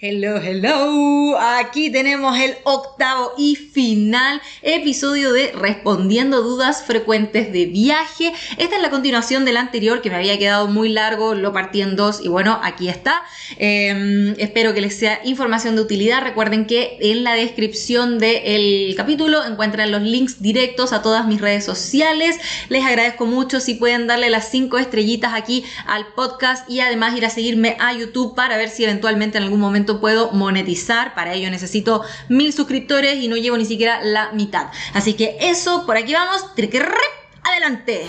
Hello, hello. Aquí tenemos el octavo y final episodio de Respondiendo dudas frecuentes de viaje. Esta es la continuación del anterior que me había quedado muy largo, lo partí en dos y bueno, aquí está. Em, espero que les sea información de utilidad. Recuerden que en la descripción del capítulo encuentran los links directos a todas mis redes sociales. Les agradezco mucho si pueden darle las cinco estrellitas aquí al podcast y además ir a seguirme a YouTube para ver si eventualmente en algún momento puedo monetizar. Para ello necesito mil suscriptores y no llevo ni siquiera la mitad. Así que eso, por aquí vamos. Adelante.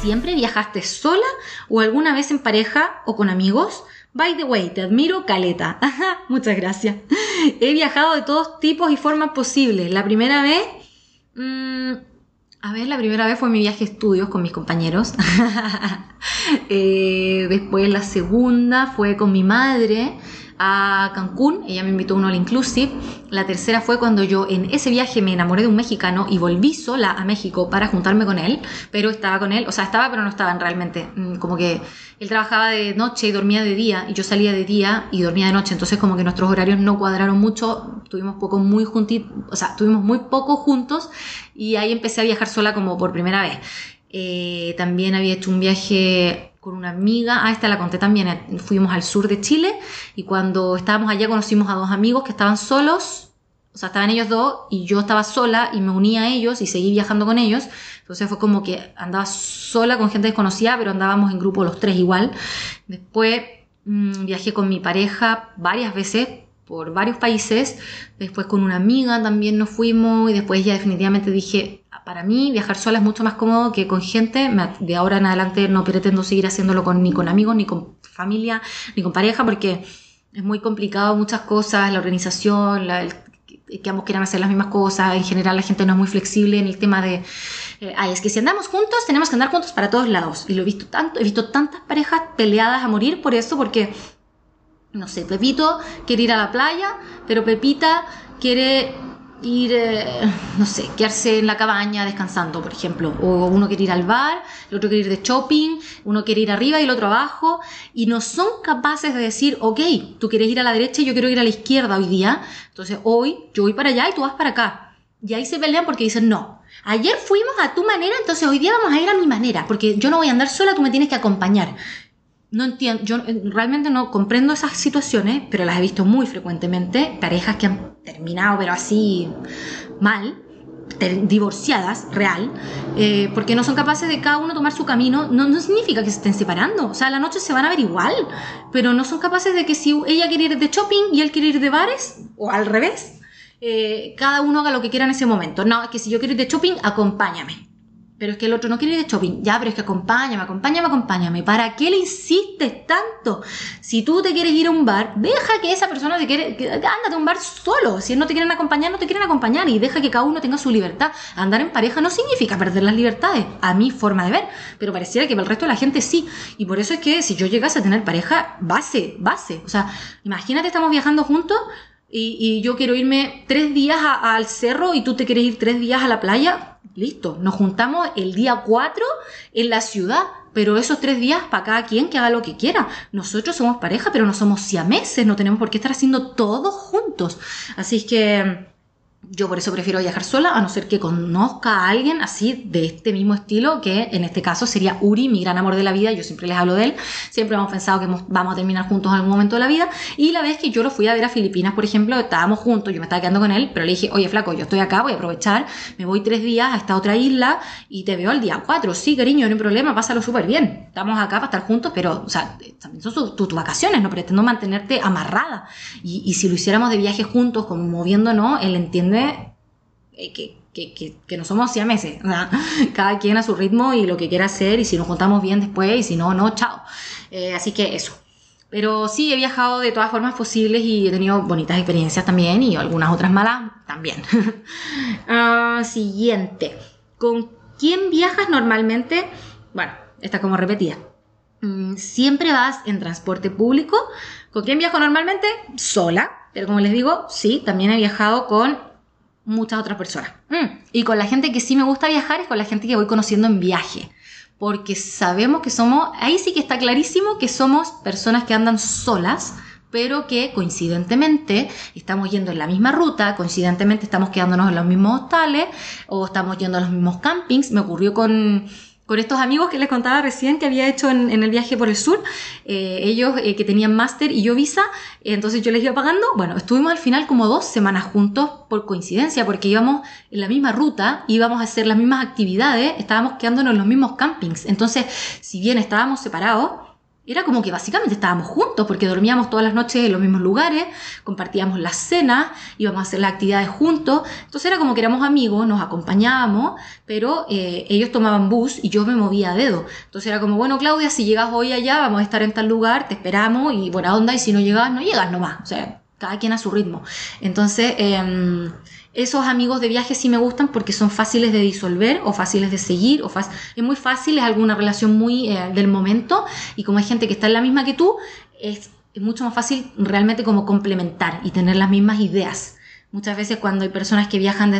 ¿Siempre viajaste sola o alguna vez en pareja o con amigos? By the way, te admiro, Caleta. Muchas gracias. He viajado de todos tipos y formas posibles. La primera vez... Mmm, a ver, la primera vez fue mi viaje a estudios con mis compañeros. Eh, después la segunda fue con mi madre a Cancún, ella me invitó a un inclusive. La tercera fue cuando yo en ese viaje me enamoré de un mexicano y volví sola a México para juntarme con él, pero estaba con él, o sea, estaba pero no estaban realmente, mm, como que él trabajaba de noche y dormía de día y yo salía de día y dormía de noche, entonces como que nuestros horarios no cuadraron mucho, tuvimos poco muy juntitos, o sea, tuvimos muy poco juntos y ahí empecé a viajar sola como por primera vez. Eh, también había hecho un viaje con una amiga, ah, esta la conté también, eh, fuimos al sur de Chile y cuando estábamos allá conocimos a dos amigos que estaban solos, o sea, estaban ellos dos y yo estaba sola y me uní a ellos y seguí viajando con ellos. Entonces fue como que andaba sola con gente desconocida, pero andábamos en grupo los tres igual. Después mm, viajé con mi pareja varias veces por varios países. Después con una amiga también nos fuimos y después ya definitivamente dije, para mí viajar sola es mucho más cómodo que con gente. De ahora en adelante no pretendo seguir haciéndolo con, ni con amigos, ni con familia, ni con pareja, porque es muy complicado muchas cosas, la organización, que ambos quieran hacer las mismas cosas. En general la gente no es muy flexible en el tema de, eh, ay, es que si andamos juntos, tenemos que andar juntos para todos lados. Y lo he visto tanto, he visto tantas parejas peleadas a morir por eso, porque, no sé, Pepito quiere ir a la playa, pero Pepita quiere ir, eh, no sé, quedarse en la cabaña descansando, por ejemplo. O uno quiere ir al bar, el otro quiere ir de shopping, uno quiere ir arriba y el otro abajo. Y no son capaces de decir, ok, tú quieres ir a la derecha y yo quiero ir a la izquierda hoy día. Entonces hoy yo voy para allá y tú vas para acá. Y ahí se pelean porque dicen, no, ayer fuimos a tu manera, entonces hoy día vamos a ir a mi manera, porque yo no voy a andar sola, tú me tienes que acompañar no entiendo, yo eh, realmente no comprendo esas situaciones, pero las he visto muy frecuentemente, parejas que han terminado, pero así mal, divorciadas, real, eh, porque no son capaces de cada uno tomar su camino, no, no, significa que se estén separando, o sea, la noche se van a ver igual, pero no son capaces de que si ella quiere ir de shopping y él quiere ir de bares, o al revés, eh, cada uno haga lo que quiera en ese momento. No, es que si yo quiero ir de shopping, acompáñame. Pero es que el otro no quiere ir de shopping. Ya, pero es que acompáñame, acompáñame, acompáñame. ¿Para qué le insistes tanto? Si tú te quieres ir a un bar, deja que esa persona te quiere. ándate a un bar solo. Si no te quieren acompañar, no te quieren acompañar. Y deja que cada uno tenga su libertad. Andar en pareja no significa perder las libertades. A mi forma de ver. Pero pareciera que para el resto de la gente sí. Y por eso es que si yo llegase a tener pareja, base, base. O sea, imagínate, estamos viajando juntos. Y, yo quiero irme tres días al cerro y tú te quieres ir tres días a la playa Listo, nos juntamos el día 4 en la ciudad, pero esos tres días para cada quien que haga lo que quiera. Nosotros somos pareja, pero no somos siameses, no tenemos por qué estar haciendo todo juntos. Así es que yo por eso prefiero viajar sola, a no ser que conozca a alguien así de este mismo estilo, que en este caso sería Uri, mi gran amor de la vida. Yo siempre les hablo de él. Siempre hemos pensado que vamos a terminar juntos en algún momento de la vida. Y la vez que yo lo fui a ver a Filipinas, por ejemplo, estábamos juntos, yo me estaba quedando con él, pero le dije, oye, flaco, yo estoy acá, voy a aprovechar, me voy tres días a esta otra isla y te veo al día cuatro. Sí, cariño, no hay problema, pásalo súper bien. Estamos acá para estar juntos, pero, o sea, también son tus vacaciones, no pretendo mantenerte amarrada. Y, y si lo hiciéramos de viaje juntos, como moviéndonos, él entiende eh, que, que, no somos siameses. cada quien a su ritmo y lo que quiera hacer, y si nos juntamos bien después, y si no, no, chao. Eh, así que eso. Pero sí, he viajado de todas formas posibles y he tenido bonitas experiencias también y algunas otras malas también. Ah, siguiente. ¿Con quién viajas normalmente? Bueno, está como repetida. Mm, ¿Siempre vas en transporte público? ¿Con quién viajo normalmente? Sola. Pero como les digo, sí, también he viajado con muchas otras personas. Mm. Y con la gente que sí me gusta viajar es con la gente que voy conociendo en viaje. porque sabemos que somos, ahí sí que está clarísimo que somos personas que andan solas, pero que coincidentemente estamos yendo en la misma ruta, coincidentemente estamos quedándonos en los mismos hostales o estamos yendo a los mismos campings. Me ocurrió con, con estos amigos que les contaba recién que había hecho en, el viaje por el sur, eh, ellos eh, que tenían máster y yo visa, entonces yo les iba pagando, bueno, estuvimos al final como dos semanas juntos por coincidencia, porque íbamos en la misma ruta, íbamos a hacer las mismas actividades, estábamos quedándonos en los mismos campings, entonces si bien estábamos separados, era como que básicamente estábamos juntos porque dormíamos todas las noches en los mismos lugares, compartíamos las cenas, íbamos a hacer las actividades juntos. Entonces era como que éramos amigos, nos acompañábamos, pero eh, ellos tomaban bus y yo me movía a dedo. Entonces era como, bueno, Claudia, si llegas hoy allá, vamos a estar en tal lugar, te esperamos y buena onda, y si no llegas, no llegas nomás. O sea, cada quien a su ritmo. Entonces, eh, esos amigos de viaje sí me gustan porque son fáciles de disolver o fáciles de seguir. O es muy fácil, es alguna relación muy eh, del momento y como hay gente que está en la misma que tú, es, mucho más fácil realmente como complementar y tener las mismas ideas. Muchas veces cuando hay personas que viajan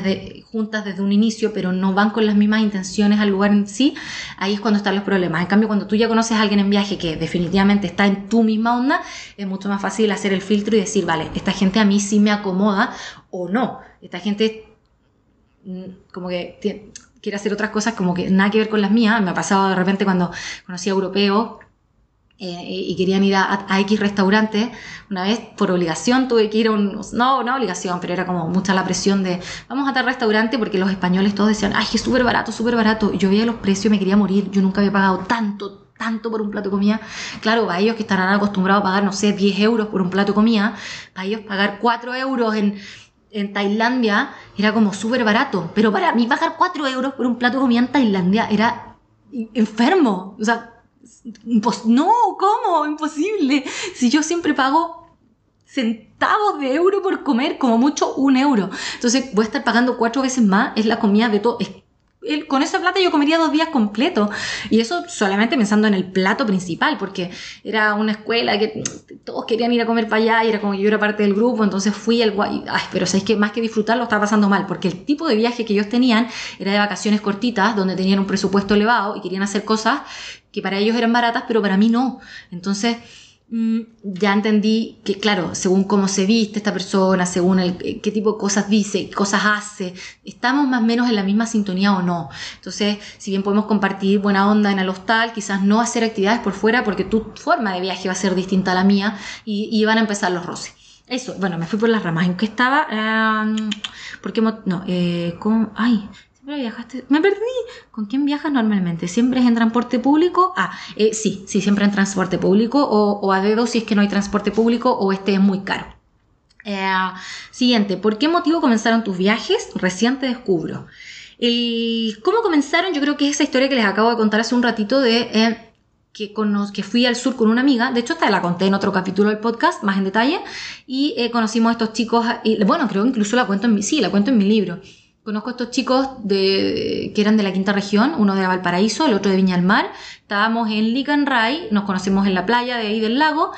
juntas desde un inicio, pero no van con las mismas intenciones al lugar en sí, ahí es cuando están los problemas. En cambio, cuando tú ya conoces a alguien en viaje que definitivamente está en tu misma onda, es mucho más fácil hacer el filtro y decir, vale, esta gente a mí sí me acomoda o no. Esta gente mm, como que quiere hacer otras cosas como que nada que ver con las mías. Me ha pasado de repente cuando conocí a europeos eh, y querían ir a, X restaurante. Una vez, por obligación, tuve que ir a un. No, no obligación, pero era como mucha la presión de. Vamos a tal restaurante porque los españoles todos decían, ay, es súper barato, súper barato. Yo veía los precios y me quería morir. Yo nunca había pagado tanto, tanto por un plato de comida. Claro, para ellos que estarán acostumbrados a pagar, no sé, 10 euros por un plato de comida, para ellos pagar 4 euros en, en Tailandia era como súper barato. Pero para mí pagar 4 euros por un plato de comida en Tailandia era enfermo. O sea, no, ¿cómo? Imposible. Si yo siempre pago centavos de euro por comer, como mucho un euro. Entonces voy a estar pagando cuatro veces más, es la comida de todo. Con esa plata yo comería dos días completos. Y eso solamente pensando en el plato principal, porque era una escuela que todos querían ir a comer para allá y era como yo era parte del grupo, entonces fui al guay. Ay, pero sabéis que más que disfrutarlo estaba pasando mal, porque el tipo de viaje que ellos tenían era de vacaciones cortitas, donde tenían un presupuesto elevado y querían hacer cosas que para ellos eran baratas, pero para mí no. Entonces, ya entendí que, claro, según cómo se viste esta persona, según el, eh, qué tipo de cosas dice, cosas hace, estamos más o menos en la misma sintonía o no. Entonces, si bien podemos compartir buena onda en el hostal, quizás no hacer actividades por fuera porque tu forma de viaje va a ser distinta a la mía y, van a empezar los roces. Eso, bueno, me fui por las ramas. ¿En qué estaba? Eh, porque, no, eh, con, ay, viajaste? Me perdí. ¿Con quién viajas normalmente? ¿Siempre es en transporte público? Ah, eh, sí, sí, siempre en transporte público o, a dedo si es que no hay transporte público o este es muy caro. Eh, siguiente, ¿por qué motivo comenzaron tus viajes? Recién te descubro. ¿Cómo comenzaron? Yo creo que es esa historia que les acabo de contar hace un ratito de eh, que, que, fui al sur con una amiga. De hecho, esta la conté en otro capítulo del podcast, más en detalle. Y conocimos a estos chicos. Y, bueno, creo que incluso la cuento en mi, sí, la cuento en mi libro. Conozco a estos chicos de, que eran de la quinta región, uno de Valparaíso, el otro de Viña del Mar. Estábamos en Licanray, nos conocimos en la playa de ahí del lago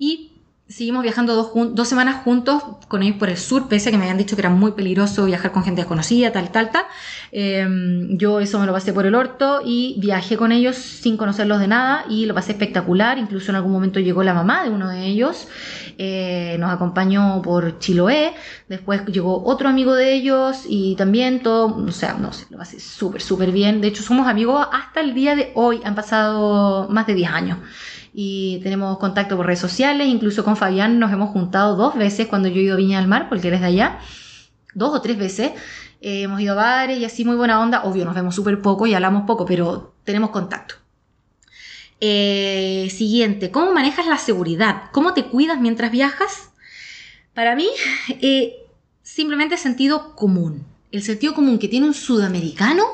y seguimos viajando dos, dos, semanas juntos con ellos por el sur, pese a que me habían dicho que era muy peligroso viajar con gente desconocida, tal, tal, tal. Em, yo eso me lo pasé por el orto y viajé con ellos sin conocerlos de nada y lo pasé espectacular. Incluso en algún momento llegó la mamá de uno de ellos, eh, nos acompañó por Chiloé, después llegó otro amigo de ellos y también todo, o sea, no sé, lo pasé súper, súper bien. De hecho, somos amigos hasta el día de hoy, han pasado más de 10 años y tenemos contacto por redes sociales, incluso con Fabián nos hemos juntado dos veces cuando yo he ido a Viña del Mar, porque él es de allá, dos o tres veces. Eh, hemos ido a bares y así muy buena onda, obvio nos vemos súper poco y hablamos poco, pero tenemos contacto. Eh, siguiente, ¿cómo manejas la seguridad? ¿Cómo te cuidas mientras viajas? Para mí, eh, simplemente sentido común. El sentido común que tiene un sudamericano,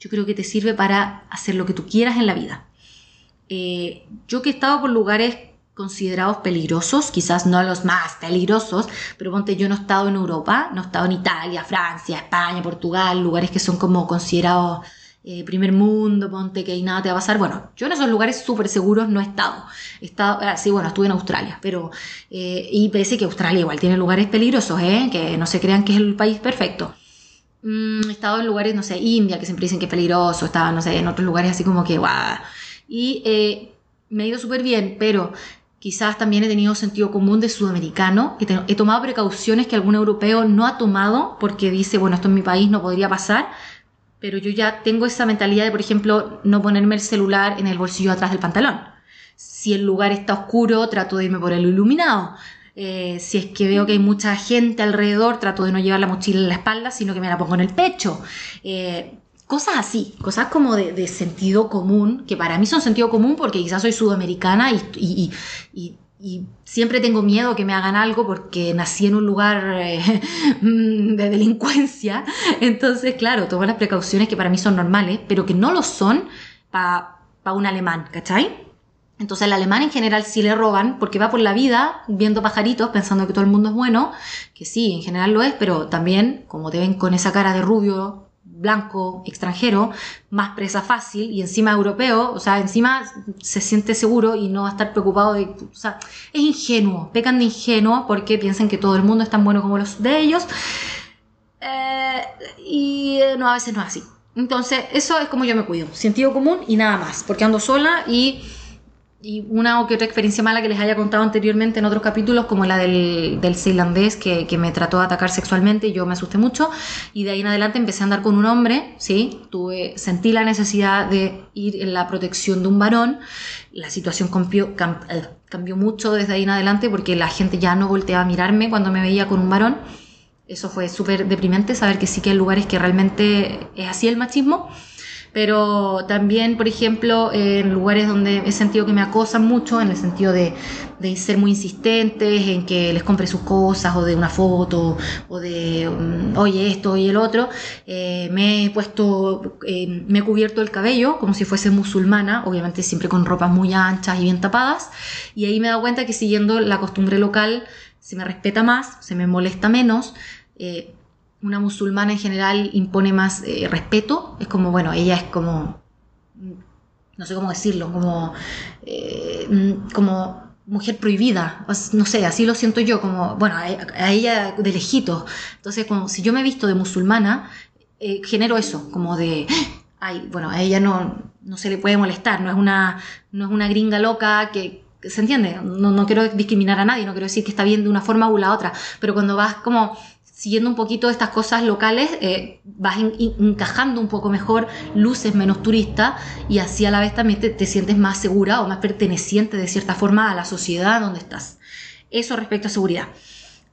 yo creo que te sirve para hacer lo que tú quieras en la vida. Eh, yo que he estado por lugares considerados peligrosos, quizás no los más peligrosos, pero ponte, yo no he estado en Europa, no he estado en Italia, Francia, España, Portugal, lugares que son como considerados eh, primer mundo, ponte que ahí nada te va a pasar. Bueno, yo en esos lugares súper seguros no he estado. He estado, ah, sí, bueno, estuve en Australia, pero, eh, y parece que Australia igual tiene lugares peligrosos, ¿eh? que no se crean que es el país perfecto. mm, he estado en lugares, no sé, India, que siempre dicen que es peligroso, estaba, no sé, en otros lugares así como que, guau. Y eh, me ha ido súper bien, pero quizás también he tenido sentido común de sudamericano. He, he, tomado precauciones que algún europeo no ha tomado porque dice, bueno, esto en mi país no podría pasar. Pero yo ya tengo esa mentalidad de, por ejemplo, no ponerme el celular en el bolsillo atrás del pantalón. Si el lugar está oscuro, trato de irme por el iluminado. Eh, si es que veo que hay mucha gente alrededor, trato de no llevar la mochila en la espalda, sino que me la pongo en el pecho. Eh, cosas así, cosas como de, sentido común, que para mí son sentido común porque quizás soy sudamericana y, siempre tengo miedo que me hagan algo porque nací en un lugar eh, de delincuencia. Entonces, claro, tomo las precauciones que para mí son normales, pero que no lo son para un alemán, ¿cachai? Entonces al alemán en general sí le roban porque va por la vida viendo pajaritos pensando que todo el mundo es bueno, que sí, en general lo es, pero también como te ven con esa cara de rubio, blanco, extranjero, más presa fácil y encima europeo, o sea, encima se siente seguro y no va a estar preocupado de, o sea, es ingenuo, pecan de ingenuo porque piensan que todo el mundo es tan bueno como los de ellos eh, y eh, no, a veces no es así. Entonces, eso es como yo me cuido, sentido común y nada más, porque ando sola y y una o que otra experiencia mala que les haya contado anteriormente en otros capítulos, como la del, del ceilandés que, que, me trató de atacar sexualmente y yo me asusté mucho. Y de ahí en adelante empecé a andar con un hombre, ¿sí? Tuve, sentí la necesidad de ir en la protección de un varón. La situación cambió, eh, cambió mucho desde ahí en adelante porque la gente ya no volteaba a mirarme cuando me veía con un varón. Eso fue súper deprimente, saber que sí que hay lugares que realmente es así el machismo pero también, por ejemplo, en lugares donde he sentido que me acosan mucho, en el sentido de, ser muy insistentes, en que les compre sus cosas, o de una foto, o de, mm, oye, esto y el otro, eh, me he puesto, eh, me he cubierto el cabello como si fuese musulmana, obviamente siempre con ropas muy anchas y bien tapadas, y ahí me he dado cuenta que siguiendo la costumbre local, se me respeta más, se me molesta menos, eh, una musulmana en general impone más eh, respeto. Es como, bueno, ella es como, no sé cómo decirlo, como, eh, como mujer prohibida. No sé, así lo siento yo, como, bueno, a, ella de lejito. Entonces, como si yo me he visto de musulmana, eh, genero eso, como de, ay, bueno, a ella no, no se le puede molestar, no es una, no es una gringa loca que, ¿Se entiende? No, no quiero discriminar a nadie, no quiero decir que está bien de una forma u la otra, pero cuando vas como siguiendo un poquito estas cosas locales, eh, vas encajando un poco mejor, luces menos turista y así a la vez también te, sientes más segura o más perteneciente de cierta forma a la sociedad donde estás. Eso respecto a seguridad.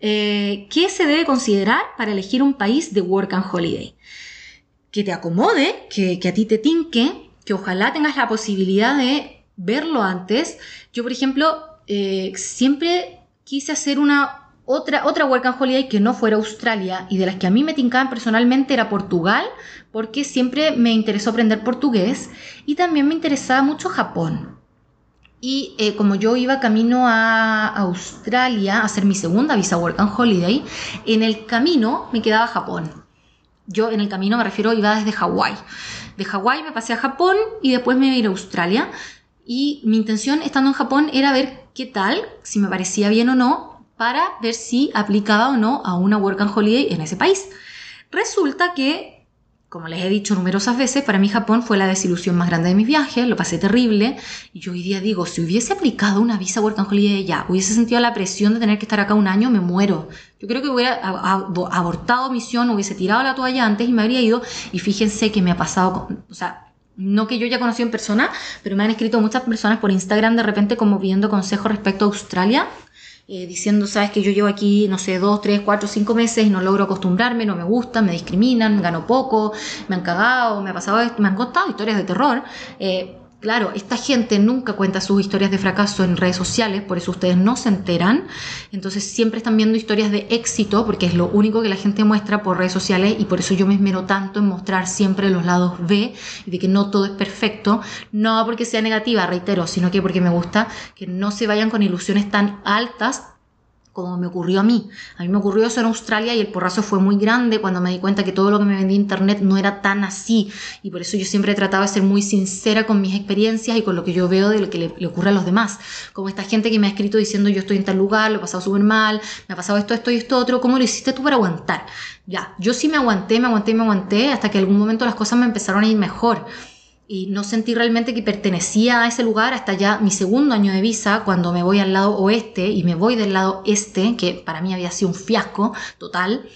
Eh, ¿Qué se debe considerar para elegir un país de Work and Holiday? Que te acomode, que, a ti te tinque, que ojalá tengas la posibilidad de verlo antes. Yo, por ejemplo, eh, siempre quise hacer una otra, otra Work and Holiday que no fuera Australia y de las que a mí me tincaban personalmente era Portugal, porque siempre me interesó aprender portugués y también me interesaba mucho Japón. Y eh, como yo iba camino a Australia a hacer mi segunda visa Work and Holiday, en el camino me quedaba Japón. Yo en el camino me refiero, iba desde Hawái. De Hawái me pasé a Japón y después me iba a ir a Australia. Y mi intención estando en Japón era ver qué tal, si me parecía bien o no, para ver si aplicaba o no a una Work and Holiday en ese país. Resulta que, como les he dicho numerosas veces, para mí Japón fue la desilusión más grande de mis viajes, lo pasé terrible, y yo hoy día digo, si hubiese aplicado una visa Work and Holiday ya, hubiese sentido la presión de tener que estar acá un año, me muero. Yo creo que hubiera abortado misión, hubiese tirado la toalla antes y me habría ido, y fíjense que me ha pasado, o sea, no que yo haya conocido en persona, pero me han escrito muchas personas por Instagram de repente como pidiendo consejos respecto a Australia eh, diciendo, sabes que yo llevo aquí, no sé, dos, tres, cuatro, cinco meses y no logro acostumbrarme, no me gusta, me discriminan, gano poco, me han cagado, me ha pasado esto, me han contado historias de terror. Eh, Claro, esta gente nunca cuenta sus historias de fracaso en redes sociales, por eso ustedes no se enteran. Entonces siempre están viendo historias de éxito, porque es lo único que la gente muestra por redes sociales y por eso yo me esmero tanto en mostrar siempre los lados B y de que no todo es perfecto. No porque sea negativa, reitero, sino que porque me gusta que no se vayan con ilusiones tan altas como me ocurrió a mí. A mí me ocurrió eso en Australia y el porrazo fue muy grande cuando me di cuenta que todo lo que me vendía internet no era tan así. Y por eso yo siempre he tratado de ser muy sincera con mis experiencias y con lo que yo veo de lo que le, ocurre a los demás. Como esta gente que me ha escrito diciendo yo estoy en tal lugar, lo he pasado súper mal, me ha pasado esto, esto y esto otro. ¿Cómo lo hiciste tú para aguantar? Ya, yo sí me aguanté, me aguanté, me aguanté hasta que algún momento las cosas me empezaron a ir mejor y no sentí realmente que pertenecía a ese lugar hasta ya mi segundo año de visa, cuando me voy al lado oeste y me voy del lado este, que para mí había sido un fiasco total,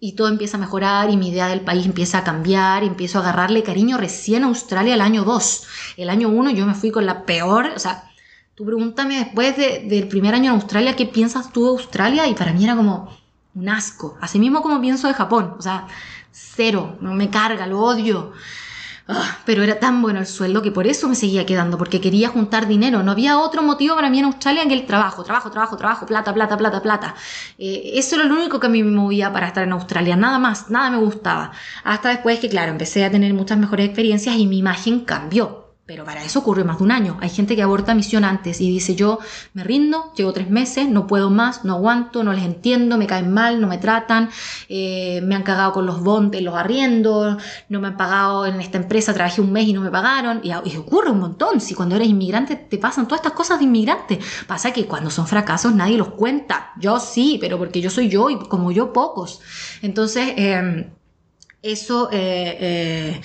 y todo empieza a mejorar y mi idea del país empieza a cambiar y empiezo a agarrarle cariño recién a Australia el año 2. El año 1 yo me fui con la peor, o sea, tú pregúntame después del primer año en Australia, ¿qué piensas tú de Australia? Y para mí era como un asco, así mismo como pienso de Japón, o sea, cero, no me carga, lo odio. Ah, pero era tan bueno el sueldo que por eso me seguía quedando, porque quería juntar dinero. No había otro motivo para mí en Australia que el trabajo, trabajo, trabajo, trabajo, plata, plata, plata, plata. Eh, eso era lo único que a mí me movía para estar en Australia, nada más, nada me gustaba. Hasta después que, claro, empecé a tener muchas mejores experiencias y mi imagen cambió. Pero para eso ocurre más de un año. Hay gente que aborta misión antes y dice yo me rindo, llevo tres meses, no puedo más, no aguanto, no les entiendo, me caen mal, no me tratan, eh, me han cagado con los bontes, los arriendos, no me han pagado en esta empresa, trabajé un mes y no me pagaron. Y, y, ocurre un montón. Si cuando eres inmigrante te pasan todas estas cosas de inmigrante. Pasa que cuando son fracasos nadie los cuenta. Yo sí, pero porque yo soy yo y como yo pocos. Entonces... Eh, eso eh, eh,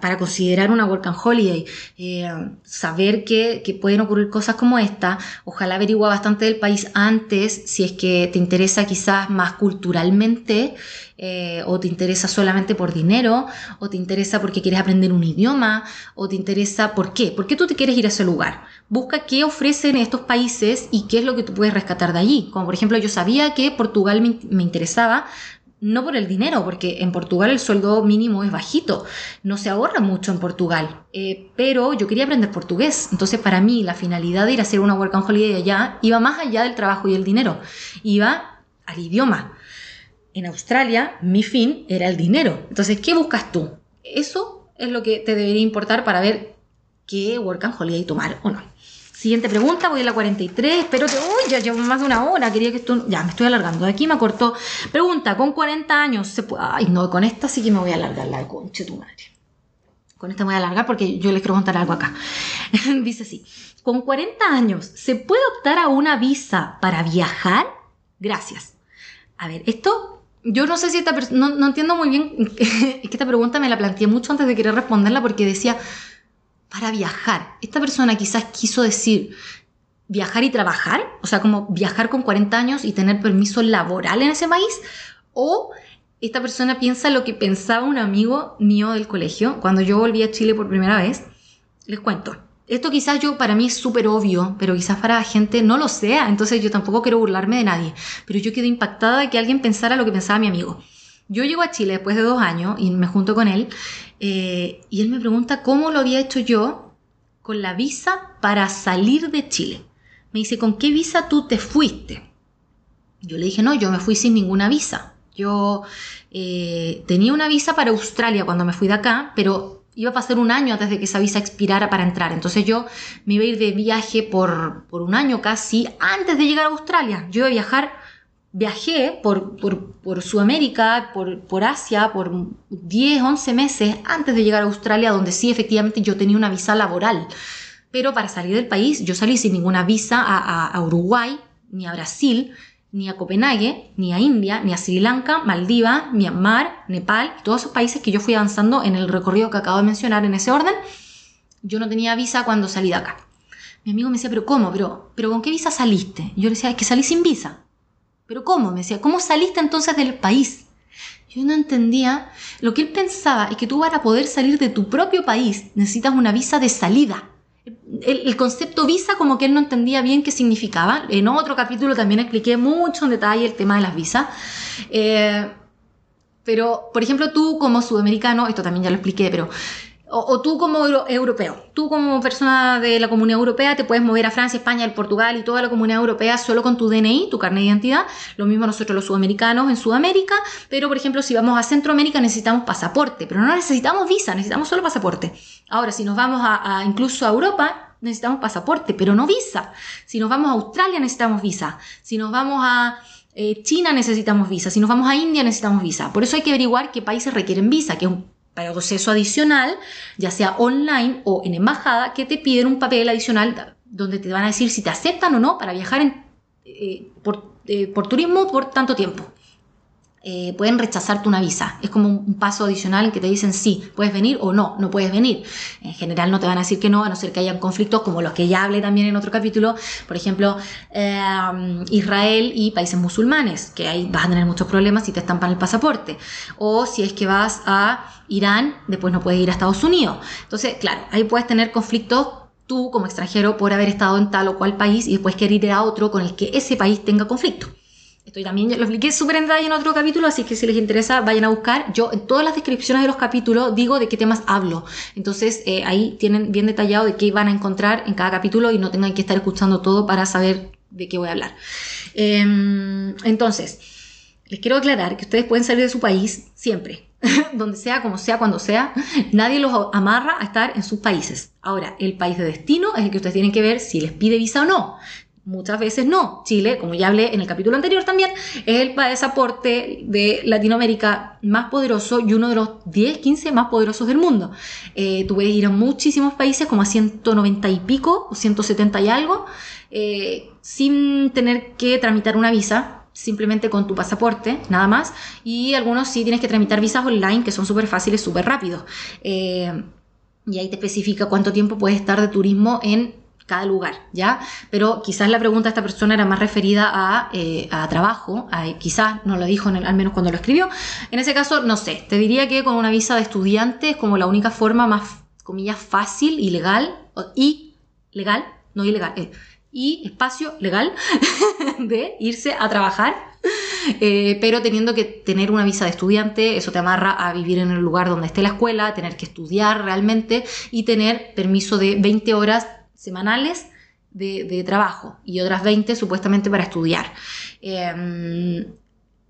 para considerar una work and holiday, eh, saber que, pueden ocurrir cosas como esta, ojalá averigua bastante del país antes, si es que te interesa quizás más culturalmente, o te interesa solamente por dinero, o te interesa porque quieres aprender un idioma, o te interesa por qué, por qué tú te quieres ir a ese lugar. Busca qué ofrecen estos países y qué es lo que tú puedes rescatar de allí. Como por ejemplo, yo sabía que Portugal me interesaba, no por el dinero, porque en Portugal el sueldo mínimo es bajito, no se ahorra mucho en Portugal, eh, pero yo quería aprender portugués, entonces para mí la finalidad de ir a hacer una work and holiday allá iba más allá del trabajo y el dinero, iba al idioma. En Australia mi fin era el dinero, entonces ¿qué buscas tú? Eso es lo que te debería importar para ver qué work and holiday tomar o no. Siguiente pregunta, voy a la 43. Espero que. Uy, ya llevo más de una hora. Quería que esto. Ya, me estoy alargando. De aquí me acortó. Pregunta: ¿con 40 años se puede.? Ay, no, con esta sí que me voy a alargar la concha tu madre. Con esta me voy a alargar porque yo les quiero contar algo acá. Dice así: ¿con 40 años se puede optar a una visa para viajar? Gracias. A ver, esto yo no sé si esta no, no entiendo muy bien, es que esta pregunta me la planteé mucho antes de querer responderla porque decía, para viajar. Esta persona quizás quiso decir viajar y trabajar, o sea, como viajar con 40 años y tener permiso laboral en ese país, o esta persona piensa lo que pensaba un amigo mío del colegio cuando yo volví a Chile por primera vez. Les cuento. Esto quizás yo para mí es súper obvio, pero quizás para la gente no lo sea, entonces yo tampoco quiero burlarme de nadie, pero yo quedé impactada de que alguien pensara lo que pensaba mi amigo. Yo llego a Chile después de dos años y me junto con él eh, y él me pregunta cómo lo había hecho yo con la visa para salir de Chile. Me dice, ¿con qué visa tú te fuiste? Yo le dije, no, yo me fui sin ninguna visa. Yo eh, tenía una visa para Australia cuando me fui de acá, pero iba a pasar un año antes de que esa visa expirara para entrar. Entonces yo me iba a ir de viaje por, por un año casi antes de llegar a Australia. Yo iba a viajar viajé por, por, Sudamérica, por, por, Asia, por 10, 11 meses antes de llegar a Australia, donde sí efectivamente yo tenía una visa laboral. Pero para salir del país, yo salí sin ninguna visa a, a Uruguay, ni a Brasil, ni a Copenhague, ni a India, ni a Sri Lanka, Maldivas, Myanmar, Nepal, todos esos países que yo fui avanzando en el recorrido que acabo de mencionar en ese orden. Yo no tenía visa cuando salí de acá. Mi amigo me decía, pero ¿cómo? ¿Pero, pero con qué visa saliste? Yo le decía, es que salí sin visa. ¿Pero cómo? Me decía, ¿cómo saliste entonces del país? Yo no entendía. Lo que él pensaba es que tú para poder salir de tu propio país necesitas una visa de salida. El, concepto visa como que él no entendía bien qué significaba. En otro capítulo también expliqué mucho en detalle el tema de las visas. Eh, pero, por ejemplo, tú como sudamericano, esto también ya lo expliqué, pero o, tú como europeo, tú como persona de la comunidad europea te puedes mover a Francia, España, el Portugal y toda la comunidad europea solo con tu DNI, tu carnet de identidad. Lo mismo nosotros los sudamericanos en Sudamérica, pero por ejemplo si vamos a Centroamérica necesitamos pasaporte, pero no necesitamos visa, necesitamos solo pasaporte. Ahora, si nos vamos a, incluso a Europa, necesitamos pasaporte, pero no visa. Si nos vamos a Australia necesitamos visa. Si nos vamos a eh, China necesitamos visa, si nos vamos a India necesitamos visa. Por eso hay que averiguar qué países requieren visa, que es un proceso adicional, ya sea online o en embajada, que te piden un papel adicional donde te van a decir si te aceptan o no para viajar eh, por turismo por tanto tiempo. Eh, pueden rechazarte una visa. Es como un paso adicional en que te dicen sí, puedes venir o no, no puedes venir. En general no te van a decir que no, a no ser que hayan conflictos como los que ya hablé también en otro capítulo, por ejemplo, eh, Israel y países musulmanes, que ahí vas a tener muchos problemas si te estampan el pasaporte. O si es que vas a Irán, después no puedes ir a Estados Unidos. Entonces, claro, ahí puedes tener conflictos tú como extranjero por haber estado en tal o cual país y después querer ir a otro con el que ese país tenga conflicto. Estoy también, lo expliqué súper en detalle en otro capítulo, así que si les interesa, vayan a buscar. Yo en todas las descripciones de los capítulos digo de qué temas hablo. Entonces eh, ahí tienen bien detallado de qué van a encontrar en cada capítulo y no tengan que estar escuchando todo para saber de qué voy a hablar. Em, entonces, les quiero aclarar que ustedes pueden salir de su país siempre, donde sea, como sea, cuando sea. Nadie los amarra a estar en sus países. Ahora, el país de destino es el que ustedes tienen que ver si les pide visa o no. Muchas veces no. Chile, como ya hablé en el capítulo anterior también, es el pasaporte de Latinoamérica más poderoso y uno de los 10, 15 más poderosos del mundo. Eh, tú puedes ir a muchísimos países, como a 190 y pico, o 170 y algo, eh, sin tener que tramitar una visa, simplemente con tu pasaporte, nada más. Y algunos sí tienes que tramitar visas online, que son súper fáciles, súper rápidos. Eh, y ahí te especifica cuánto tiempo puedes estar de turismo en cada lugar, ¿ya? Pero quizás la pregunta de esta persona era más referida a, eh, trabajo, quizás no lo dijo al menos cuando lo escribió. En ese caso, no sé, te diría que con una visa de estudiante es como la única forma más, comillas, fácil y legal, y legal, no ilegal, eh, y espacio legal de irse a trabajar. Eh, pero teniendo que tener una visa de estudiante, eso te amarra a vivir en el lugar donde esté la escuela, tener que estudiar realmente y tener permiso de 20 horas semanales de, trabajo y otras 20 supuestamente para estudiar. Em,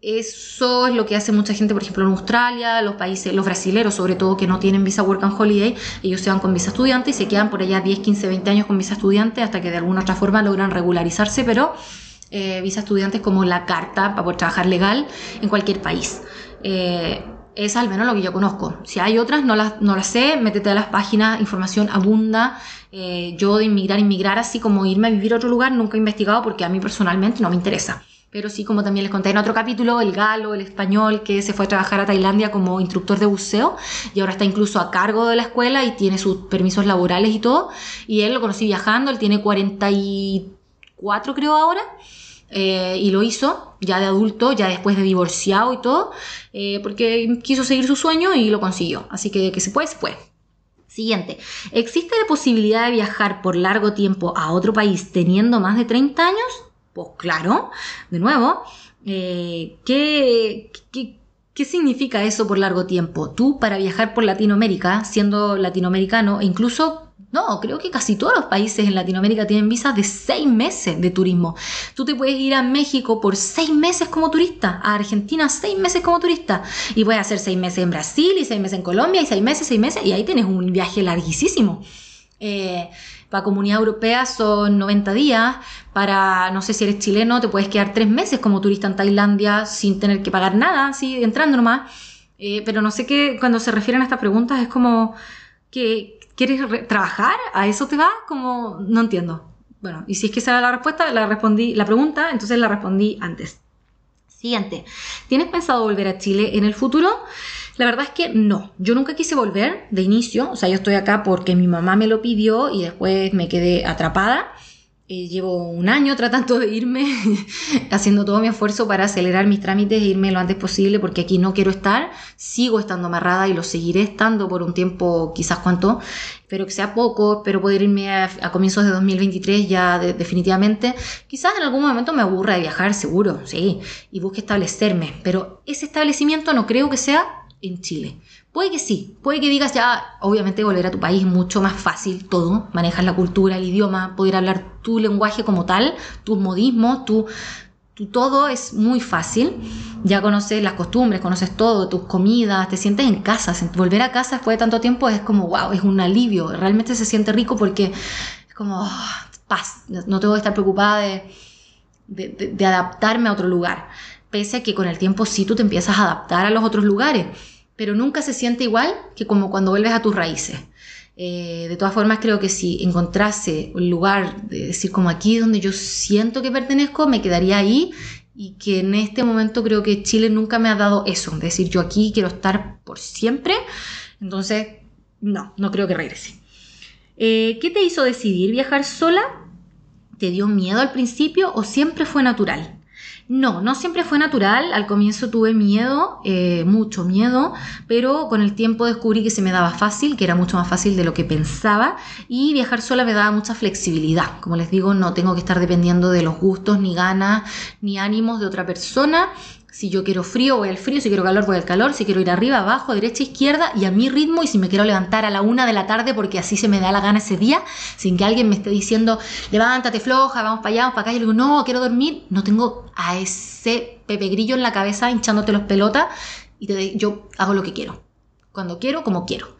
eso es lo que hace mucha gente, por ejemplo, en Australia, los países, los brasileros sobre todo, que no tienen visa Work and Holiday, ellos se van con visa estudiante y se quedan por allá 10, 15, 20 años con visa estudiante hasta que de alguna otra forma logran regularizarse, pero eh, visa estudiante es como la carta para poder trabajar legal en cualquier país. Eh, es al menos lo que yo conozco. Si hay otras, no las, no las sé, métete a las páginas, información abunda. Eh, yo de inmigrar, inmigrar, así como irme a vivir a otro lugar, nunca he investigado porque a mí personalmente no me interesa. Pero sí, como también les conté en otro capítulo, el galo, el español, que se fue a trabajar a Tailandia como instructor de buceo y ahora está incluso a cargo de la escuela y tiene sus permisos laborales y todo. Y él lo conocí viajando, él tiene 44 creo ahora. Eh, y lo hizo ya de adulto, ya después de divorciado y todo, eh, porque quiso seguir su sueño y lo consiguió. Así que que se puede, se puede. Siguiente, ¿existe la posibilidad de viajar por largo tiempo a otro país teniendo más de 30 años? Pues claro, de nuevo, eh, ¿qué, qué, qué significa eso por largo tiempo? Tú para viajar por Latinoamérica, siendo latinoamericano, e incluso no, creo que casi todos los países en Latinoamérica tienen visas de seis meses de turismo. Tú te puedes ir a México por seis meses como turista, a Argentina seis meses como turista, y puedes hacer seis meses en Brasil, y seis meses en Colombia, y seis meses, seis meses, y ahí tienes un viaje larguísimo. Eh, para Comunidad Europea son 90 días. Para, no sé si eres chileno, te puedes quedar tres meses como turista en Tailandia sin tener que pagar nada, así entrando nomás. Eh, pero no sé qué, cuando se refieren a estas preguntas, es como que, ¿Quieres trabajar? ¿A eso te va? Como, no entiendo. Bueno, y si es que esa era la respuesta, la respondí, la pregunta, entonces la respondí antes. Siguiente, ¿tienes pensado volver a Chile en el futuro? La verdad es que no, yo nunca quise volver de inicio, o sea, yo estoy acá porque mi mamá me lo pidió y después me quedé atrapada. Eh, llevo un año tratando de irme, haciendo todo mi esfuerzo para acelerar mis trámites e irme lo antes posible porque aquí no quiero estar. Sigo estando amarrada y lo seguiré estando por un tiempo, quizás cuánto, pero que sea poco. Espero poder irme a, comienzos de 2023 ya definitivamente. Quizás en algún momento me aburra de viajar, seguro, sí, y busque establecerme, pero ese establecimiento no creo que sea en Chile. Puede que sí, puede que digas ya, obviamente volver a tu país mucho más fácil todo, manejas la cultura, el idioma, poder hablar tu lenguaje como tal, tus modismos, tu, tu todo es muy fácil, ya conoces las costumbres, conoces todo, tus comidas, te sientes en casa, volver a casa después de tanto tiempo es como, wow, es un alivio, realmente se siente rico porque es como, ah, paz, no tengo que estar preocupada de de, adaptarme a otro lugar. Pese que con el tiempo sí tú te empiezas a adaptar a los otros lugares, pero nunca se siente igual que como cuando vuelves a tus raíces. Eh, de todas formas, creo que si encontrase un lugar de decir como aquí donde yo siento que pertenezco, me quedaría ahí y que en este momento creo que Chile nunca me ha dado eso, es decir, yo aquí quiero estar por siempre, entonces no, no creo que regrese. Eh, ¿Qué te hizo decidir viajar sola? ¿Te dio miedo al principio o siempre fue natural? No, no siempre fue natural. Al comienzo tuve miedo, eh, mucho miedo, pero con el tiempo descubrí que se me daba fácil, que era mucho más fácil de lo que pensaba y viajar sola me daba mucha flexibilidad. Como les digo, no tengo que estar dependiendo de los gustos, ni ganas, ni ánimos de otra persona si yo quiero frío, voy al frío, si quiero calor, voy al calor, si quiero ir arriba, abajo, derecha, izquierda y a mi ritmo y si me quiero levantar a la una de la tarde porque así se me da la gana ese día, sin que alguien me esté diciendo, levántate floja, vamos para allá, vamos para acá, y yo digo, no, quiero dormir, no tengo a ese pepe grillo en la cabeza hinchándote los pelotas y te, yo hago lo que quiero, cuando quiero, como quiero.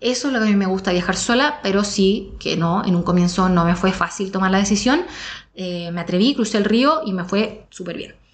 Eso es lo que a mí me gusta viajar sola, pero sí que no, en un comienzo no me fue fácil tomar la decisión. Eh, me atreví, crucé el río y me fue súper bien.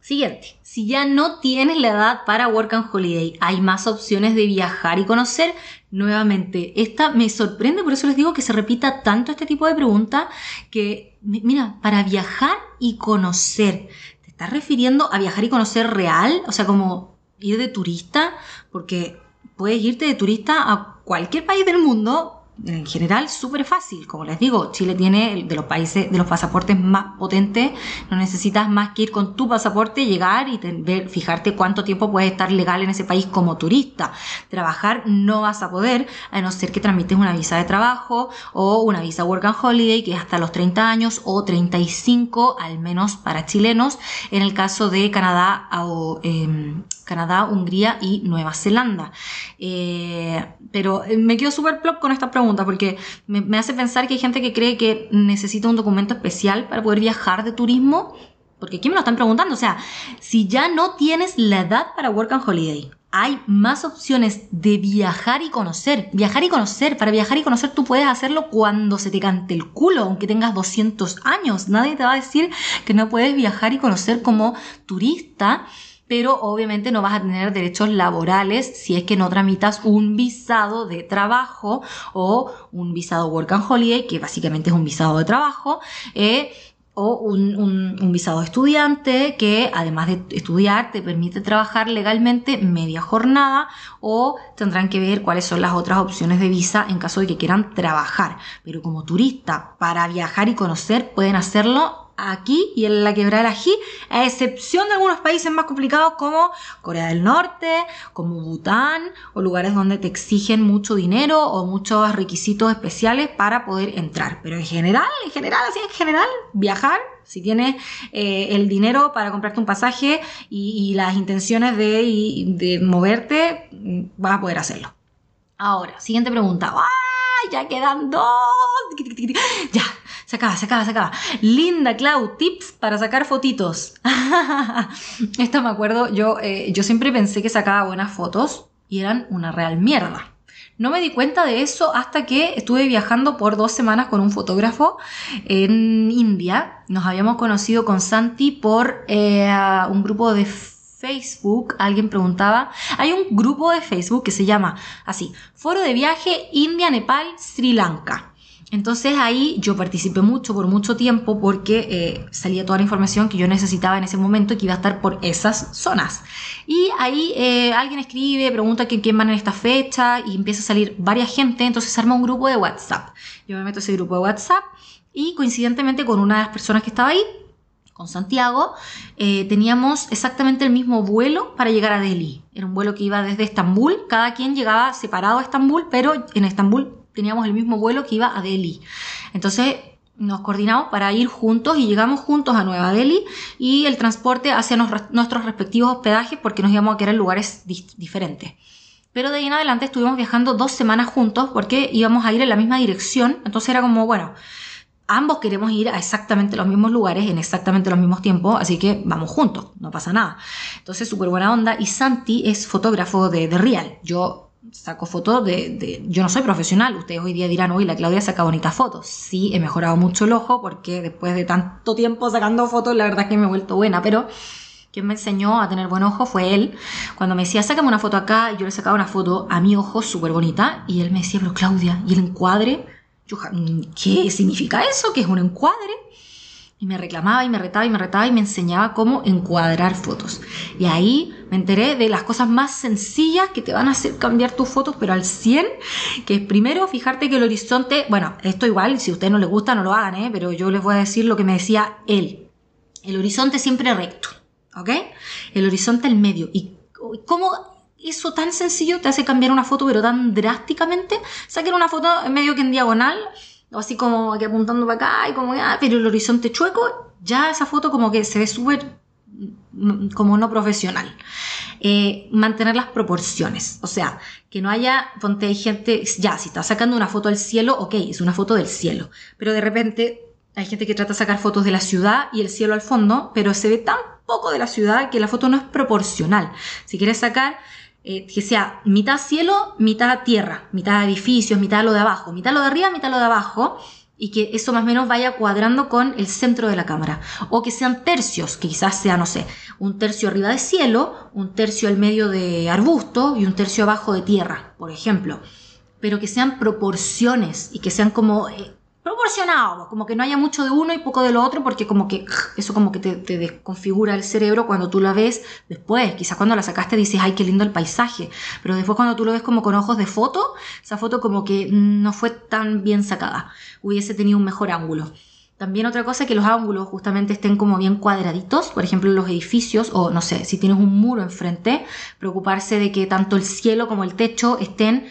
Siguiente, si ya no tienes la edad para Work and Holiday, hay más opciones de viajar y conocer. Nuevamente, esta me sorprende, por eso les digo que se repita tanto este tipo de pregunta que, mira, para viajar y conocer, ¿te estás refiriendo a viajar y conocer real? O sea, como ir de turista, porque puedes irte de turista a cualquier país del mundo en general súper fácil. Como les digo, Chile tiene de los países, de los pasaportes más potentes. No necesitas más que ir con tu pasaporte, llegar y ver, fijarte cuánto tiempo puedes estar legal en ese país como turista. Trabajar no vas a poder, a no ser que tramites una visa de trabajo o una visa Work and Holiday, que es hasta los 30 años o 35, al menos para chilenos, en el caso de Canadá o em, Canadá, Hungría y Nueva Zelanda. Eh, pero eh, me quedo súper plop con esta pregunta porque me, hace pensar que hay gente que cree que necesita un documento especial para poder viajar de turismo. Porque aquí me lo están preguntando. O sea, si ya no tienes la edad para Work and Holiday, hay más opciones de viajar y conocer. Viajar y conocer. Para viajar y conocer tú puedes hacerlo cuando se te cante el culo, aunque tengas 200 años. Nadie te va a decir que no puedes viajar y conocer como turista pero obviamente no vas a tener derechos laborales si es que no tramitas un visado de trabajo o un visado Work and Holiday, que básicamente es un visado de trabajo. Eh, o un, visado de estudiante que además de estudiar te permite trabajar legalmente media jornada o tendrán que ver cuáles son las otras opciones de visa en caso de que quieran trabajar. Pero como turista, para viajar y conocer, pueden hacerlo aquí y en la quebrada del ají, a excepción de algunos países más complicados como Corea del Norte, como Bután, o lugares donde te exigen mucho dinero o muchos requisitos especiales para poder entrar. Pero en general, en general, así en general, viajar, si tienes eh, el dinero para comprarte un pasaje y, las intenciones de, de moverte, vas a poder hacerlo. Ahora, siguiente pregunta. ¡Ay! Ya quedan dos. Ya, se acaba, se acaba, se acaba. Linda, Clau, tips para sacar fotitos. Esto me acuerdo, yo, eh, yo siempre pensé que sacaba buenas fotos y eran una real mierda. No me di cuenta de eso hasta que estuve viajando por dos semanas con un fotógrafo en India. Nos habíamos conocido con Santi por eh, un grupo de Facebook. Alguien preguntaba. Hay un grupo de Facebook que se llama así: Foro de Viaje India, Nepal, Sri Lanka. Entonces ahí yo participé mucho por mucho tiempo porque eh, salía toda la información que yo necesitaba en ese momento y que iba a estar por esas zonas. Y ahí eh, alguien escribe, pregunta que quién van en esta fecha y empieza a salir varias gente, entonces se arma un grupo de WhatsApp. Yo me meto a ese grupo de WhatsApp y coincidentemente con una de las personas que estaba ahí, con Santiago, eh, teníamos exactamente el mismo vuelo para llegar a Delhi. Era un vuelo que iba desde Estambul, cada quien llegaba separado a Estambul, pero en Estambul teníamos el mismo vuelo que iba a Delhi. Entonces nos coordinamos para ir juntos y llegamos juntos a Nueva Delhi y el transporte hacia nuestros respectivos hospedajes porque nos íbamos a quedar en lugares diferentes. Pero de ahí en adelante estuvimos viajando dos semanas juntos porque íbamos a ir en la misma dirección. Entonces era como, bueno, ambos queremos ir a exactamente los mismos lugares en exactamente los mismos tiempos, así que vamos juntos, no pasa nada. Entonces, súper buena onda. Y Santi es fotógrafo de The Real. Yo saco fotos de, Yo no soy profesional, ustedes hoy día dirán, uy, la Claudia saca bonitas fotos. Sí, he mejorado mucho el ojo porque después de tanto tiempo sacando fotos, la verdad es que me he vuelto buena, pero quien me enseñó a tener buen ojo fue él. Cuando me decía, sácame una foto acá, yo le sacaba una foto a mi ojo súper bonita, y él me decía, pero Claudia, ¿y el encuadre? Yo, ¿qué significa eso? ¿Qué es un encuadre? Y me reclamaba y me retaba y me retaba y me enseñaba cómo encuadrar fotos. Y ahí me enteré de las cosas más sencillas que te van a hacer cambiar tus fotos, pero al 100, que es primero fijarte que el horizonte, bueno, esto igual, si a ustedes no les gusta, no lo hagan, ¿eh? pero yo les voy a decir lo que me decía él. El horizonte siempre recto, ¿ok? El horizonte al medio. ¿Y cómo eso tan sencillo te hace cambiar una foto, pero tan drásticamente? Saquen una foto medio que en diagonal o así como que apuntando para acá y como, ah, pero el horizonte chueco, ya esa foto como que se ve súper mm, como no profesional. Eh, mantener las proporciones, o sea, que no haya, ponte, gente, ya, si estás sacando una foto del cielo, ok, es una foto del cielo, pero de repente hay gente que trata de sacar fotos de la ciudad y el cielo al fondo, pero se ve tan poco de la ciudad que la foto no es proporcional. Si quieres sacar eh, que sea mitad cielo, mitad tierra, mitad edificios, mitad lo de abajo, mitad lo de arriba, mitad lo de abajo, y que eso más o menos vaya cuadrando con el centro de la cámara. O que sean tercios, que quizás sea, no sé, un tercio arriba de cielo, un tercio al medio de arbusto y un tercio abajo de tierra, por ejemplo. Pero que sean proporciones y que sean como eh, proporcionado, como que no haya mucho de uno y poco de lo otro, porque como que eso como que te, desconfigura el cerebro cuando tú la ves después. Quizás cuando la sacaste dices, ay, qué lindo el paisaje, pero después cuando tú lo ves como con ojos de foto, esa foto como que no fue tan bien sacada, hubiese tenido un mejor ángulo. También otra cosa es que los ángulos justamente estén como bien cuadraditos, por ejemplo los edificios o no sé, si tienes un muro enfrente, preocuparse de que tanto el cielo como el techo estén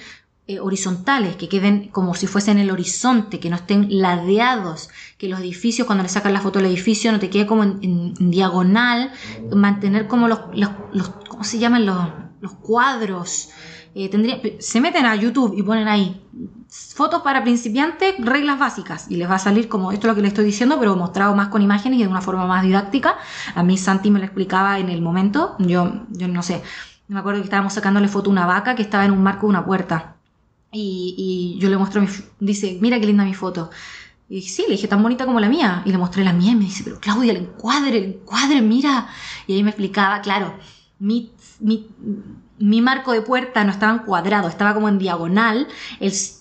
eh, horizontales, que queden como si fuesen el horizonte, que no estén ladeados, que los edificios, cuando le sacas la foto del edificio, no te quede como en, diagonal, mantener como los, los, ¿cómo se llaman? Los, los cuadros. Eh, tendría, se meten a YouTube y ponen ahí fotos para principiantes, reglas básicas, y les va a salir como esto es lo que les estoy diciendo, pero mostrado más con imágenes y de una forma más didáctica. A mí Santi me lo explicaba en el momento, yo, yo no sé, me acuerdo que estábamos sacándole foto a una vaca que estaba en un marco de una puerta. Y, yo le muestro mi, dice, mira qué linda mi foto. Y dije, sí, le dije, tan bonita como la mía. Y le mostré la mía y me dice, pero Claudia, el encuadre, el encuadre, mira. Y ahí me explicaba, claro, mi, mi, mi marco de puerta no estaba en cuadrado, estaba como en diagonal.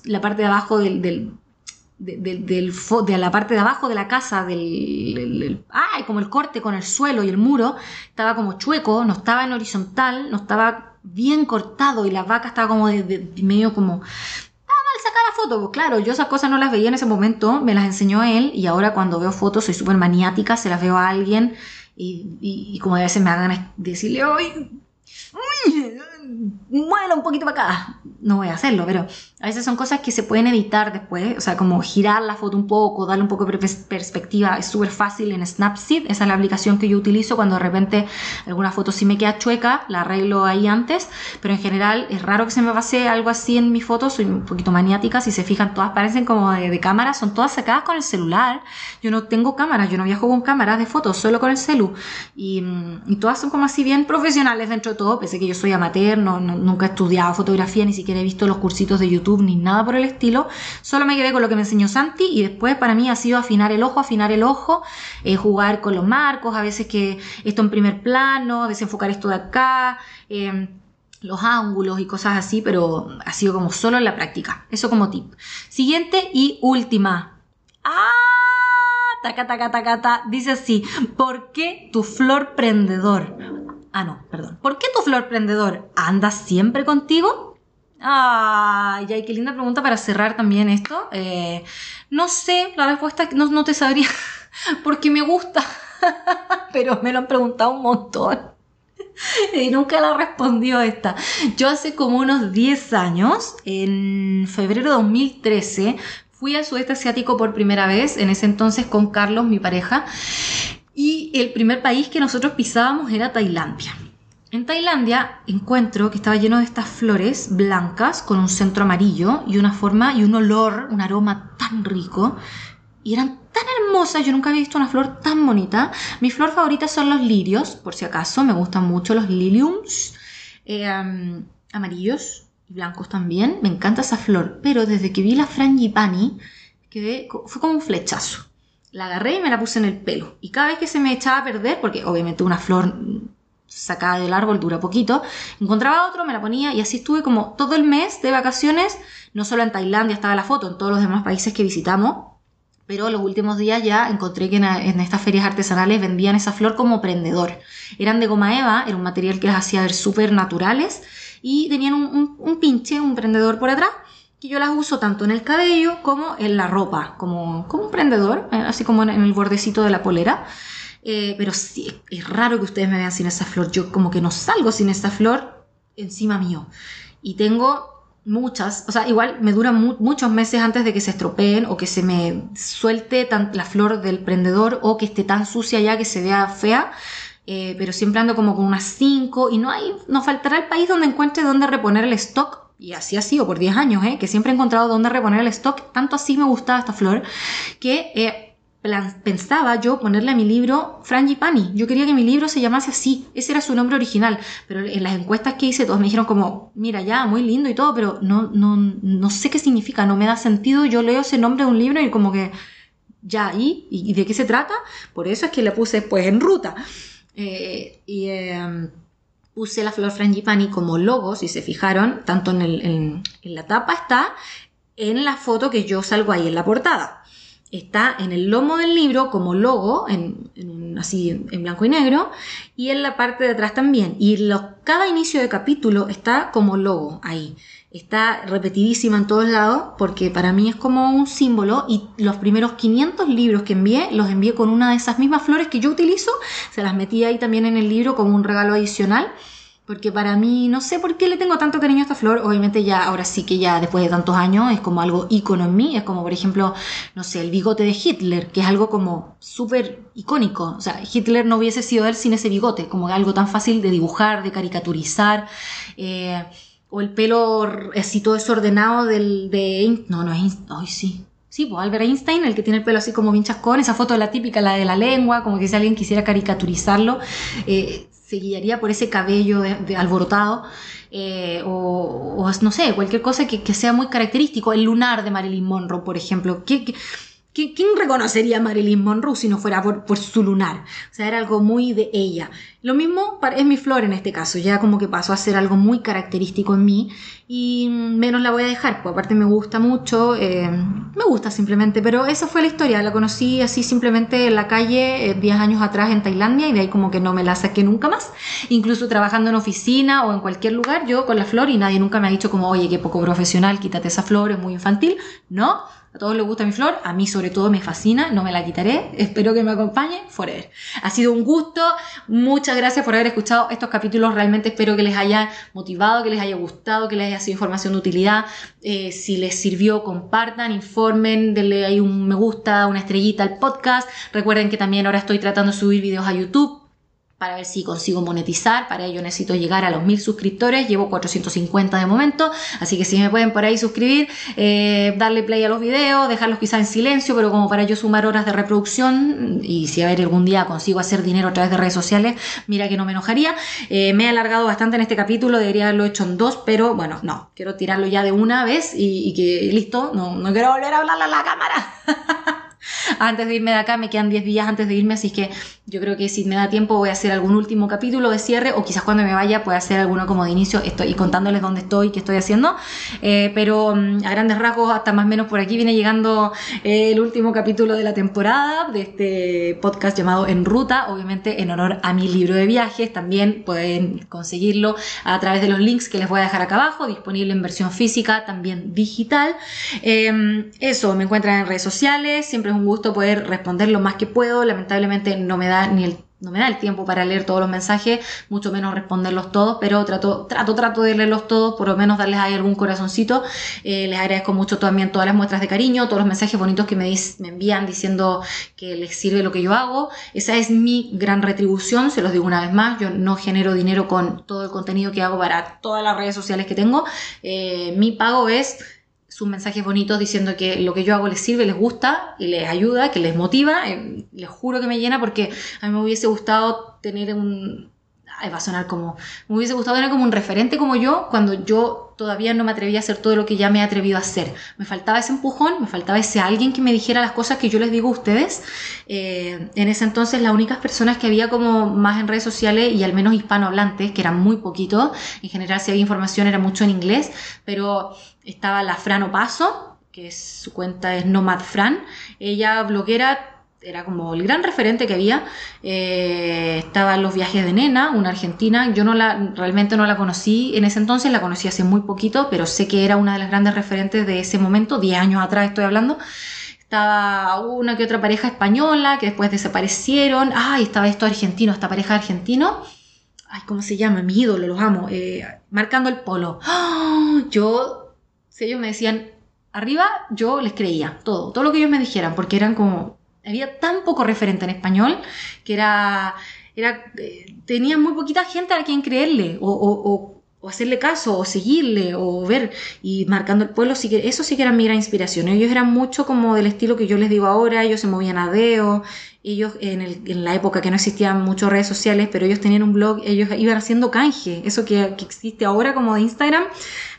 La parte de abajo del, del del, de la parte de abajo de la casa, del, ay, como el corte con el suelo y el muro, estaba como chueco, no estaba en horizontal, no estaba bien cortado y la vaca estaba como de, medio como... Estaba mal sacar la foto, pues claro, yo esas cosas no las veía en ese momento, me las enseñó él y ahora cuando veo fotos soy súper maniática, se las veo a alguien y, y, como a veces me hagan decirle, ¡ay! ¡Uy! Muela un poquito para acá. No voy a hacerlo, pero a veces son cosas que se pueden editar después. O sea, como girar la foto un poco, darle un poco de perspectiva. Es súper fácil en Snapseed. Esa es la aplicación que yo utilizo cuando de repente alguna foto sí me queda chueca. La arreglo ahí antes. Pero en general es raro que se me pase algo así en mi foto. Soy un poquito maniática. Si se fijan, todas parecen como de, cámara. Son todas sacadas con el celular. Yo no tengo cámaras. Yo no viajo con cámaras de fotos, solo con el celu. Y, y todas son como así bien profesionales dentro de todo. Pese que yo soy amateur nunca he estudiado fotografía, ni siquiera he visto los cursitos de YouTube ni nada por el estilo. Solo me quedé con lo que me enseñó Santi y después para mí ha sido afinar el ojo, afinar el ojo, eh, jugar con los marcos, a veces que esto en primer plano, desenfocar esto de acá. Em, los ángulos y cosas así, pero ha sido como solo en la práctica. Eso como tip. Siguiente y última. ¡Ah! Taca, taca, taca, taca. Dice así, ¿por qué tu flor prendedor? Ah, no, perdón. ¿Por qué tu flor prendedor anda siempre contigo? Ay, ay, qué linda pregunta para cerrar también esto. Eh, no sé, la respuesta no, no te sabría porque me gusta, pero me lo han preguntado un montón. Y nunca la respondió esta. Yo hace como unos 10 años, en febrero de 2013, fui al sudeste asiático por primera vez, en ese entonces con Carlos, mi pareja, y el primer país que nosotros pisábamos era Tailandia. En Tailandia encuentro que estaba lleno de estas flores blancas con un centro amarillo y una forma y un olor, un aroma tan rico. Y eran tan hermosas, yo nunca había visto una flor tan bonita. Mi flor favorita son los lirios, por si acaso, me gustan mucho los liliums eh, amarillos. y blancos también. Me encanta esa flor. Pero desde que vi la frangipani, quedé, fue como un flechazo. La agarré y me la puse en el pelo. Y cada vez que se me echaba a perder, porque obviamente una flor sacada del árbol dura poquito, encontraba otro, me la ponía y así estuve como todo el mes de vacaciones, no solo en Tailandia estaba la foto, en todos los demás países que visitamos, pero los últimos días ya encontré que en, estas ferias artesanales vendían esa flor como prendedor. Eran de goma eva, era un material que las hacía ver súper naturales y tenían un, pinche, un prendedor por atrás que yo las uso tanto en el cabello como en la ropa, como, como un prendedor, eh, así como en el bordecito de la polera. Eh, pero sí, es raro que ustedes me vean sin esa flor. Yo como que no salgo sin esa flor encima mío. Y tengo muchas, o sea, igual me duran muchos meses antes de que se estropeen o que se me suelte la flor del prendedor o que esté tan sucia ya que se vea fea. Eh, pero siempre ando como con unas 5 y no hay, nos faltará el país donde encuentre dónde reponer el stock y así ha sido por 10 años, ¿eh? que siempre he encontrado dónde reponer el stock, tanto así me gustaba esta flor, que pensaba yo ponerle a mi libro Frangipani. Yo quería que mi libro se llamase así. Ese era su nombre original. Pero en las encuestas que hice, todos me dijeron como, mira, ya, muy lindo y todo, pero no, no, no sé qué significa, no me da sentido. Yo leo ese nombre de un libro y como que, ya, ¿y? ¿Y de qué se trata? Por eso es que le puse, pues, en ruta. Eh, y em, puse la flor Frangipani como logo, si se fijaron, tanto en, el, en la tapa está, en la foto que yo salgo ahí en la portada está en el lomo del libro como logo, en, así en, blanco y negro, y en la parte de atrás también. Y cada inicio de capítulo está como logo ahí. Está repetidísima en todos lados porque para mí es como un símbolo y los primeros 500 libros que envié los envié con una de esas mismas flores que yo utilizo, se las metí ahí también en el libro como un regalo adicional porque para mí, no sé por qué le tengo tanto cariño a esta flor. Obviamente ya, ahora sí que ya después de tantos años es como algo ícono en mí. Es como, por ejemplo, no sé, el bigote de Hitler, que es algo como súper icónico. O sea, Hitler no hubiese sido él sin ese bigote, como algo tan fácil de dibujar, de caricaturizar. Eh, o el pelo así todo desordenado del, de... No, no es... Ay, sí. Sí, pues Albert Einstein, el que tiene el pelo así como bien chascón, esa foto de la típica, la de la lengua, como que si alguien quisiera caricaturizarlo. Eh, se guiaría por ese cabello de, alborotado, eh, o, no sé, cualquier cosa que, sea muy característico. El lunar de Marilyn Monroe, por ejemplo. ¿Qué, quién reconocería a Marilyn Monroe si no fuera por, su lunar? O sea, era algo muy de ella. Lo mismo es mi flor en este caso, ya como que pasó a ser algo muy característico en mí y menos la voy a dejar, pues aparte me gusta mucho, eh, me gusta simplemente, pero esa fue la historia, la conocí así simplemente en la calle 10 eh, años atrás en Tailandia y de ahí como que no me la saqué nunca más, incluso trabajando en oficina o en cualquier lugar, yo con la flor y nadie nunca me ha dicho como, oye, qué poco profesional, quítate esa flor, es muy infantil, no, a todos les gusta mi flor, a mí sobre todo me fascina, no me la quitaré, espero que me acompañe forever. Ha sido un gusto, muchas gracias por haber escuchado estos capítulos, realmente espero que les haya motivado, que les haya gustado, que les haya sido información de utilidad. Eh, si les sirvió, compartan, informen, denle ahí un me gusta, una estrellita al podcast. Recuerden que también ahora estoy tratando de subir videos a YouTube para ver si consigo monetizar. Para ello necesito llegar a los mil suscriptores. Llevo 450 de momento. Así que si me pueden por ahí suscribir, eh, darle play a los videos, dejarlos quizá en silencio, pero como para yo sumar horas de reproducción y si a ver algún día consigo hacer dinero a través de redes sociales, mira que no me enojaría. Eh, me he alargado bastante en este capítulo, debería haberlo hecho en dos, pero bueno, no, quiero tirarlo ya de una vez y, que listo, no, no quiero volver a hablarle a la cámara. antes de irme de acá, me quedan 10 días antes de irme, así que yo creo que si me da tiempo voy a hacer algún último capítulo de cierre o quizás cuando me vaya pueda hacer alguno como de inicio estoy contándoles dónde estoy, qué estoy haciendo, eh, pero mm, a grandes rasgos hasta más o menos por aquí viene llegando eh, el último capítulo de la temporada de este podcast llamado En Ruta, obviamente en honor a mi libro de viajes, también pueden conseguirlo a través de los links que les voy a dejar acá abajo, disponible en versión física, también digital. Em, eso, me encuentran en redes sociales, siempre es un gusto poder responder lo más que puedo. Lamentablemente no me da ni el no me da el tiempo para leer todos los mensajes, mucho menos responderlos todos, pero trato, trato, trato de leerlos todos, por lo menos darles ahí algún corazoncito. Eh, les agradezco mucho también todas las muestras de cariño, todos los mensajes bonitos que me, envían diciendo que les sirve lo que yo hago. Esa es mi gran retribución, se los digo una vez más, yo no genero dinero con todo el contenido que hago para todas las redes sociales que tengo. Eh, mi pago es sus mensajes bonitos diciendo que lo que yo hago les sirve, les gusta y les ayuda, que les motiva. Eh, les juro que me llena porque a mí me hubiese gustado tener un, va a sonar como, me hubiese gustado tener como un referente como yo cuando yo todavía no me atrevía a hacer todo lo que ya me he atrevido a hacer. Me faltaba ese empujón, me faltaba ese alguien que me dijera las cosas que yo les digo a ustedes. Eh, en ese entonces las únicas personas que había como más en redes sociales y al menos hispanohablantes, que eran muy poquitos, en general si había información era mucho en inglés, pero estaba la Fran Opaso, que su cuenta es Nomad Fran, ella bloguera era como el gran referente que había. Eh, estaban los viajes de Nena, una argentina. Yo no la, realmente no la conocí en ese entonces, la conocí hace muy poquito, pero sé que era una de las grandes referentes de ese momento, 10 años atrás estoy hablando. Estaba una que otra pareja española que después desaparecieron. Ay, estaba esto argentino, esta pareja argentino. Ay, ¿cómo se llama? Mi ídolo, los amo. Eh, marcando el polo. ¡Ah! Yo, si ellos me decían arriba, yo les creía todo, todo lo que ellos me dijeran, porque eran como había tan poco referente en español que era, era eh, tenía muy poquita gente a quien creerle o, o, hacerle caso o seguirle o ver y marcando el pueblo, eso sí que era mi gran inspiración. Ellos eran mucho como del estilo que yo les digo ahora, ellos se movían a deo, ellos en, el, en, la época que no existían muchas redes sociales, pero ellos tenían un blog, ellos iban haciendo canje, eso que, que, existe ahora como de Instagram,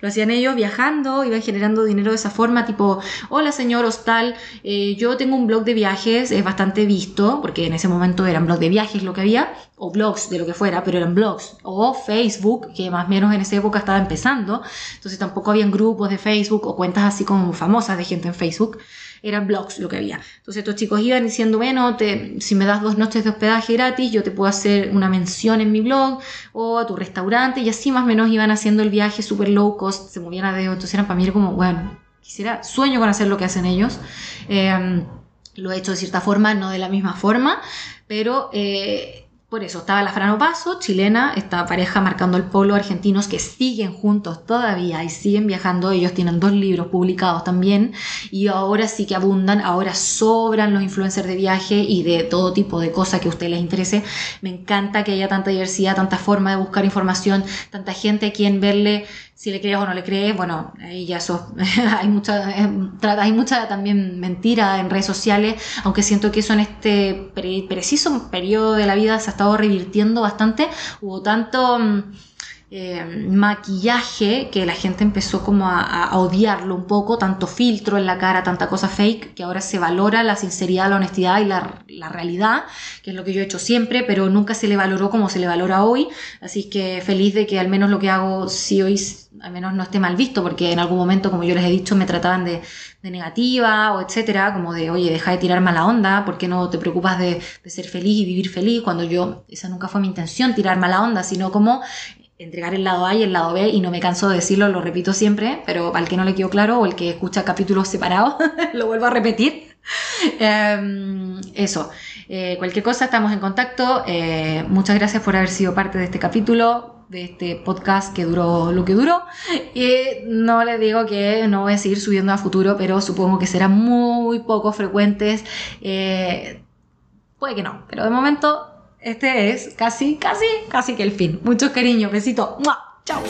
lo hacían ellos viajando, iban generando dinero de esa forma, tipo, hola señor Hostal, eh, yo tengo un blog de viajes, es bastante visto, porque en ese momento eran blogs de viajes lo que había, o blogs de lo que fuera, pero eran blogs, o Facebook, que más o menos en esa época estaba empezando, entonces tampoco habían grupos de Facebook o cuentas así como famosas de gente en Facebook eran blogs lo que había. Entonces estos chicos iban diciendo, bueno, te, si me das dos noches de hospedaje gratis, yo te puedo hacer una mención en mi blog o a tu restaurante y así más o menos iban haciendo el viaje super low cost, se movían a dedo, entonces eran para mí como, bueno, quisiera, sueño con hacer lo que hacen ellos. Em, lo he hecho de cierta forma, no de la misma forma, pero... Eh, por eso estaba la Frano Paso, chilena, esta pareja marcando el polo, argentinos que siguen juntos todavía y siguen viajando. Ellos tienen dos libros publicados también y ahora sí que abundan, ahora sobran los influencers de viaje y de todo tipo de cosas que a ustedes les interese. Me encanta que haya tanta diversidad, tanta forma de buscar información, tanta gente a quien verle si le crees o no le crees, bueno, ahí ya eso, hay mucha, eh, hay mucha también mentira en redes sociales, aunque siento que eso en este preciso periodo de la vida se ha estado revirtiendo bastante, hubo tanto mm, eh, maquillaje que la gente empezó como a, odiarlo un poco, tanto filtro en la cara, tanta cosa fake, que ahora se valora la sinceridad, la honestidad y la, la, realidad, que es lo que yo he hecho siempre, pero nunca se le valoró como se le valora hoy, así que feliz de que al menos lo que hago sí hoy al menos no esté mal visto, porque en algún momento, como yo les he dicho, me trataban de, de negativa o etcétera, como de, oye, deja de tirar mala onda, ¿por qué no te preocupas de, de, ser feliz y vivir feliz? Cuando yo, esa nunca fue mi intención, tirar mala onda, sino como entregar el lado A y el lado B y no me canso de decirlo, lo repito siempre, pero al que no le quedó claro o el que escucha capítulos separados, lo vuelvo a repetir. Em, eso, eh, cualquier cosa, estamos en contacto. Eh, muchas gracias por haber sido parte de este capítulo, de este podcast que duró lo que duró. Y no les digo que no voy a seguir subiendo a futuro, pero supongo que serán muy poco frecuentes. Eh, puede que no, pero de momento este es casi, casi, casi que el fin. Muchos cariños, besito. Chao.